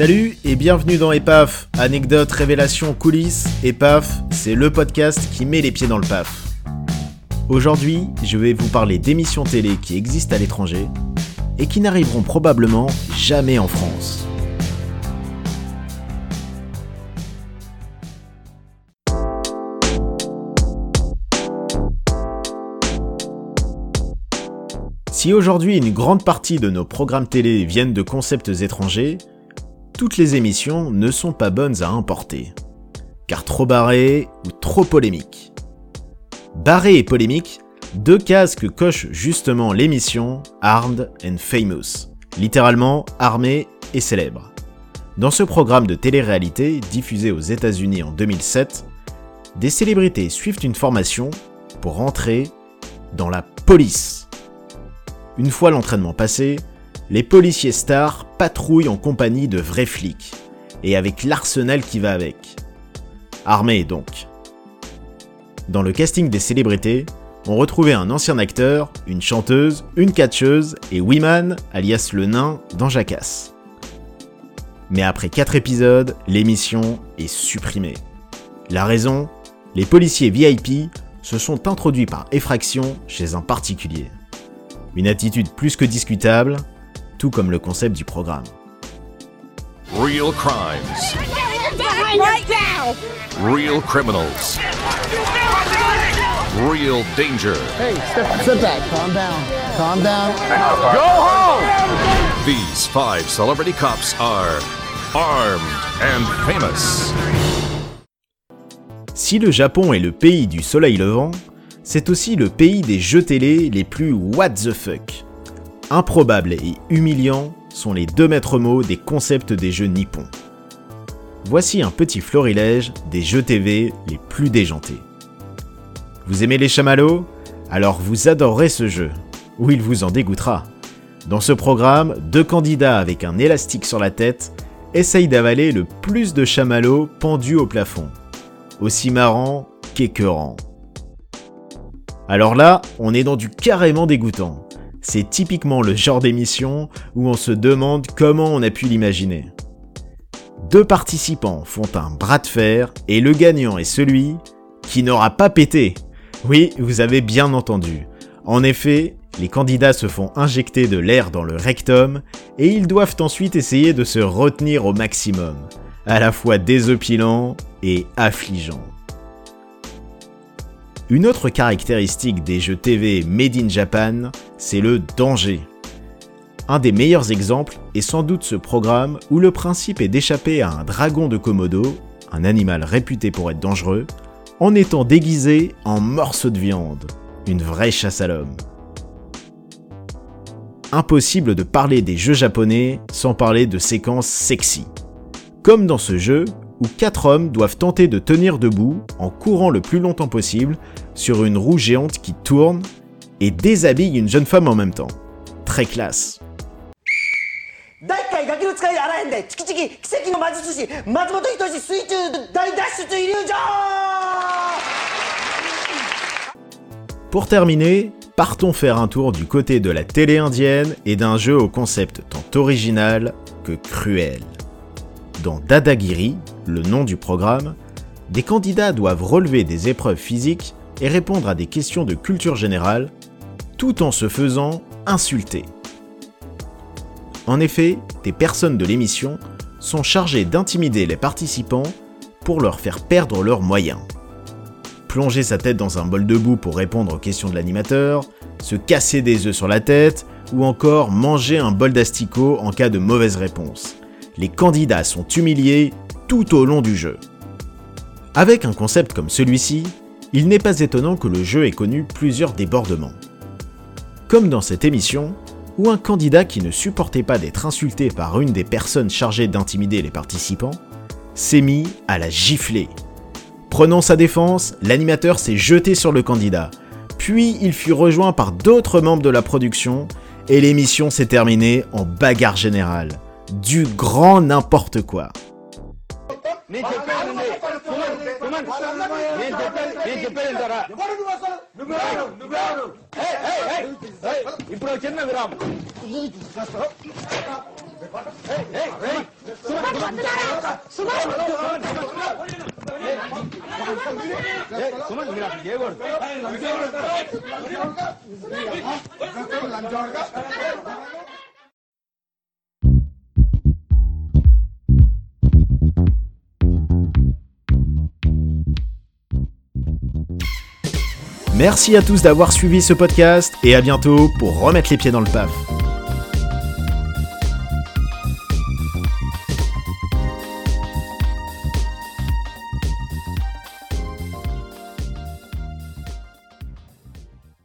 Salut et bienvenue dans EPAF, anecdotes, révélations, coulisses. EPAF, c'est le podcast qui met les pieds dans le PAF. Aujourd'hui, je vais vous parler d'émissions télé qui existent à l'étranger et qui n'arriveront probablement jamais en France. Si aujourd'hui une grande partie de nos programmes télé viennent de concepts étrangers, toutes les émissions ne sont pas bonnes à importer. Car trop barrées ou trop polémiques. Barré et polémique, deux cases que coche justement l'émission Armed and Famous, littéralement armé et célèbre. Dans ce programme de télé-réalité diffusé aux États-Unis en 2007, des célébrités suivent une formation pour entrer dans la police. Une fois l'entraînement passé, les policiers stars patrouillent en compagnie de vrais flics, et avec l'arsenal qui va avec. Armés donc. Dans le casting des célébrités, on retrouvait un ancien acteur, une chanteuse, une catcheuse et Wiman, alias le nain, dans Jackass. Mais après 4 épisodes, l'émission est supprimée. La raison Les policiers VIP se sont introduits par effraction chez un particulier. Une attitude plus que discutable, tout comme le concept du programme. Real crimes. Real criminals. Real danger. Hey, step, step back. Calm down. Calm down. These five celebrity cops are armed and famous. Si le Japon est le pays du soleil levant, c'est aussi le pays des jeux télé les plus what the fuck. Improbable et humiliant sont les deux maîtres mots des concepts des jeux nippons. Voici un petit florilège des jeux TV les plus déjantés. Vous aimez les chamallows? Alors vous adorerez ce jeu, ou il vous en dégoûtera. Dans ce programme, deux candidats avec un élastique sur la tête essayent d'avaler le plus de chamallows pendus au plafond. Aussi marrant qu'écœurant. Alors là, on est dans du carrément dégoûtant. C'est typiquement le genre d'émission où on se demande comment on a pu l'imaginer. Deux participants font un bras de fer et le gagnant est celui qui n'aura pas pété. Oui, vous avez bien entendu. En effet, les candidats se font injecter de l'air dans le rectum et ils doivent ensuite essayer de se retenir au maximum, à la fois désopilant et affligeant. Une autre caractéristique des jeux TV Made in Japan, c'est le danger. Un des meilleurs exemples est sans doute ce programme où le principe est d'échapper à un dragon de Komodo, un animal réputé pour être dangereux, en étant déguisé en morceau de viande, une vraie chasse à l'homme. Impossible de parler des jeux japonais sans parler de séquences sexy. Comme dans ce jeu, où quatre hommes doivent tenter de tenir debout en courant le plus longtemps possible sur une roue géante qui tourne et déshabille une jeune femme en même temps. Très classe. Pour terminer, partons faire un tour du côté de la télé indienne et d'un jeu au concept tant original que cruel. Dans Dadagiri, le nom du programme, des candidats doivent relever des épreuves physiques et répondre à des questions de culture générale, tout en se faisant insulter. En effet, des personnes de l'émission sont chargées d'intimider les participants pour leur faire perdre leurs moyens. Plonger sa tête dans un bol de boue pour répondre aux questions de l'animateur, se casser des œufs sur la tête, ou encore manger un bol d'asticots en cas de mauvaise réponse. Les candidats sont humiliés tout au long du jeu. Avec un concept comme celui-ci, il n'est pas étonnant que le jeu ait connu plusieurs débordements. Comme dans cette émission, où un candidat qui ne supportait pas d'être insulté par une des personnes chargées d'intimider les participants s'est mis à la gifler. Prenant sa défense, l'animateur s'est jeté sur le candidat, puis il fut rejoint par d'autres membres de la production et l'émission s'est terminée en bagarre générale. Du grand n'importe quoi. ఇప్పుడు చిన్న విరామం సుమన్ Merci à tous d'avoir suivi ce podcast et à bientôt pour remettre les pieds dans le paf.